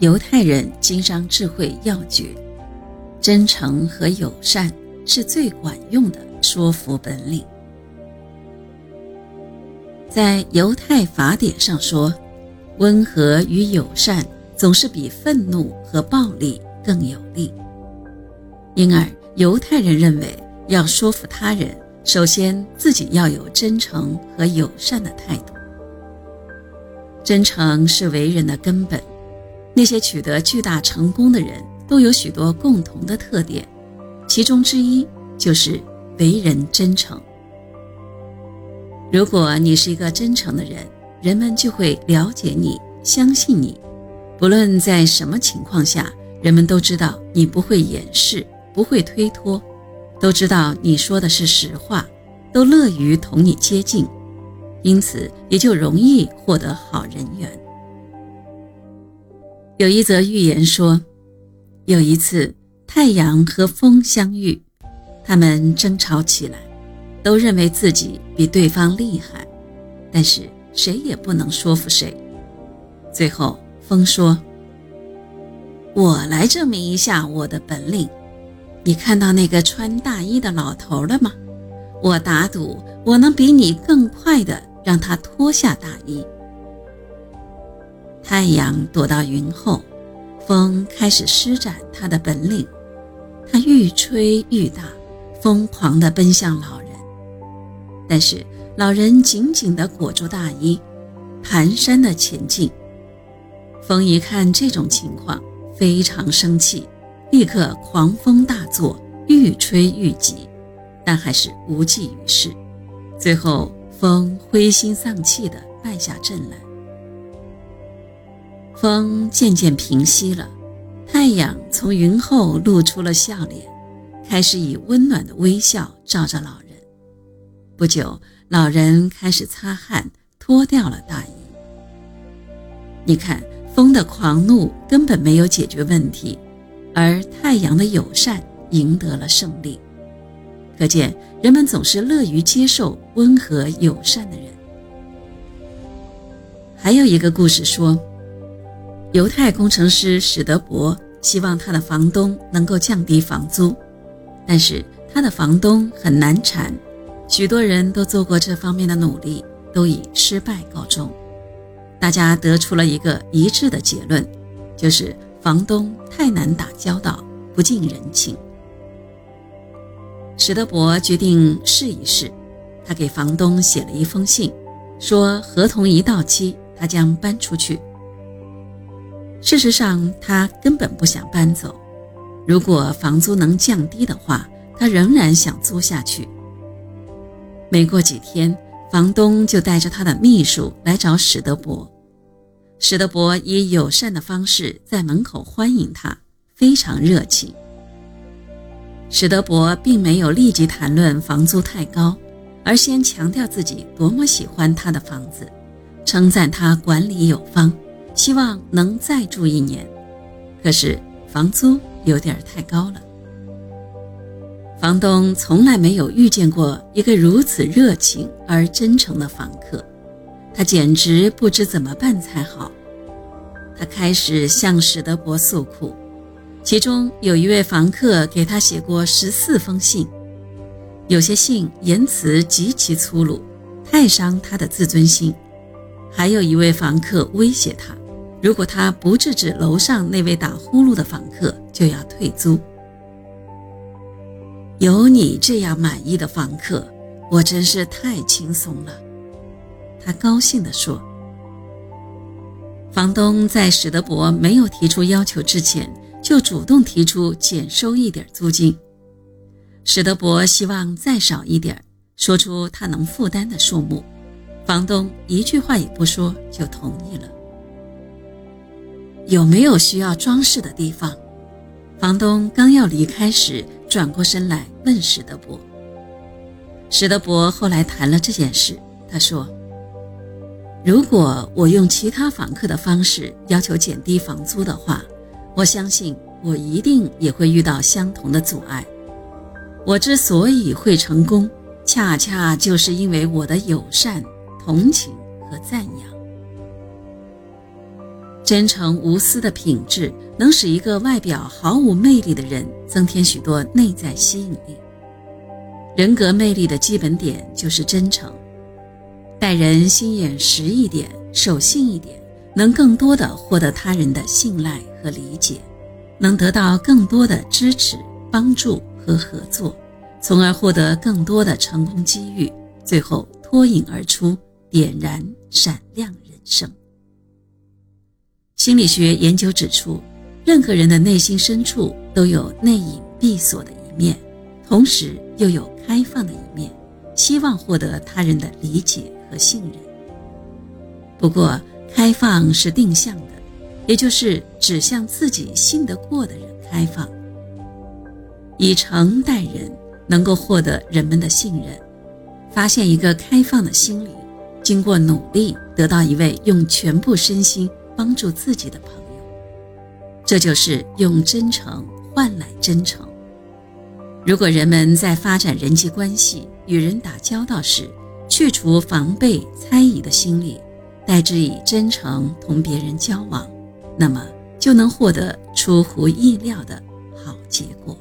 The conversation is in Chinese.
犹太人经商智慧要诀：真诚和友善是最管用的说服本领。在犹太法典上说，温和与友善总是比愤怒和暴力更有利。因而，犹太人认为要说服他人，首先自己要有真诚和友善的态度。真诚是为人的根本。那些取得巨大成功的人都有许多共同的特点，其中之一就是为人真诚。如果你是一个真诚的人，人们就会了解你，相信你。不论在什么情况下，人们都知道你不会掩饰，不会推脱，都知道你说的是实话，都乐于同你接近，因此也就容易获得好人缘。有一则寓言说，有一次太阳和风相遇，他们争吵起来。都认为自己比对方厉害，但是谁也不能说服谁。最后，风说：“我来证明一下我的本领。你看到那个穿大衣的老头了吗？我打赌，我能比你更快的让他脱下大衣。”太阳躲到云后，风开始施展他的本领，他愈吹愈大，疯狂地奔向老人。但是老人紧紧地裹住大衣，蹒跚地前进。风一看这种情况，非常生气，立刻狂风大作，愈吹愈急，但还是无济于事。最后，风灰心丧气地败下阵来。风渐渐平息了，太阳从云后露出了笑脸，开始以温暖的微笑照着老人。不久，老人开始擦汗，脱掉了大衣。你看，风的狂怒根本没有解决问题，而太阳的友善赢得了胜利。可见，人们总是乐于接受温和友善的人。还有一个故事说，犹太工程师史德伯希望他的房东能够降低房租，但是他的房东很难缠。许多人都做过这方面的努力，都以失败告终。大家得出了一个一致的结论，就是房东太难打交道，不近人情。史德伯决定试一试，他给房东写了一封信，说合同一到期，他将搬出去。事实上，他根本不想搬走。如果房租能降低的话，他仍然想租下去。没过几天，房东就带着他的秘书来找史德伯。史德伯以友善的方式在门口欢迎他，非常热情。史德伯并没有立即谈论房租太高，而先强调自己多么喜欢他的房子，称赞他管理有方，希望能再住一年。可是房租有点太高了。房东从来没有遇见过一个如此热情而真诚的房客，他简直不知怎么办才好。他开始向史德伯诉苦，其中有一位房客给他写过十四封信，有些信言辞极其粗鲁，太伤他的自尊心；还有一位房客威胁他，如果他不制止楼上那位打呼噜的房客，就要退租。有你这样满意的房客，我真是太轻松了。”他高兴地说。房东在史德伯没有提出要求之前，就主动提出减收一点租金。史德伯希望再少一点，说出他能负担的数目。房东一句话也不说就同意了。有没有需要装饰的地方？房东刚要离开时。转过身来问史德伯。史德伯后来谈了这件事，他说：“如果我用其他访客的方式要求减低房租的话，我相信我一定也会遇到相同的阻碍。我之所以会成功，恰恰就是因为我的友善、同情和赞扬。”真诚无私的品质能使一个外表毫无魅力的人增添许多内在吸引力。人格魅力的基本点就是真诚，待人心眼实一点、守信一点，能更多的获得他人的信赖和理解，能得到更多的支持、帮助和合作，从而获得更多的成功机遇，最后脱颖而出，点燃闪亮人生。心理学研究指出，任何人的内心深处都有内隐闭锁的一面，同时又有开放的一面，希望获得他人的理解和信任。不过，开放是定向的，也就是指向自己信得过的人开放。以诚待人，能够获得人们的信任。发现一个开放的心理，经过努力，得到一位用全部身心。帮助自己的朋友，这就是用真诚换来真诚。如果人们在发展人际关系、与人打交道时，去除防备、猜疑的心理，代之以真诚同别人交往，那么就能获得出乎意料的好结果。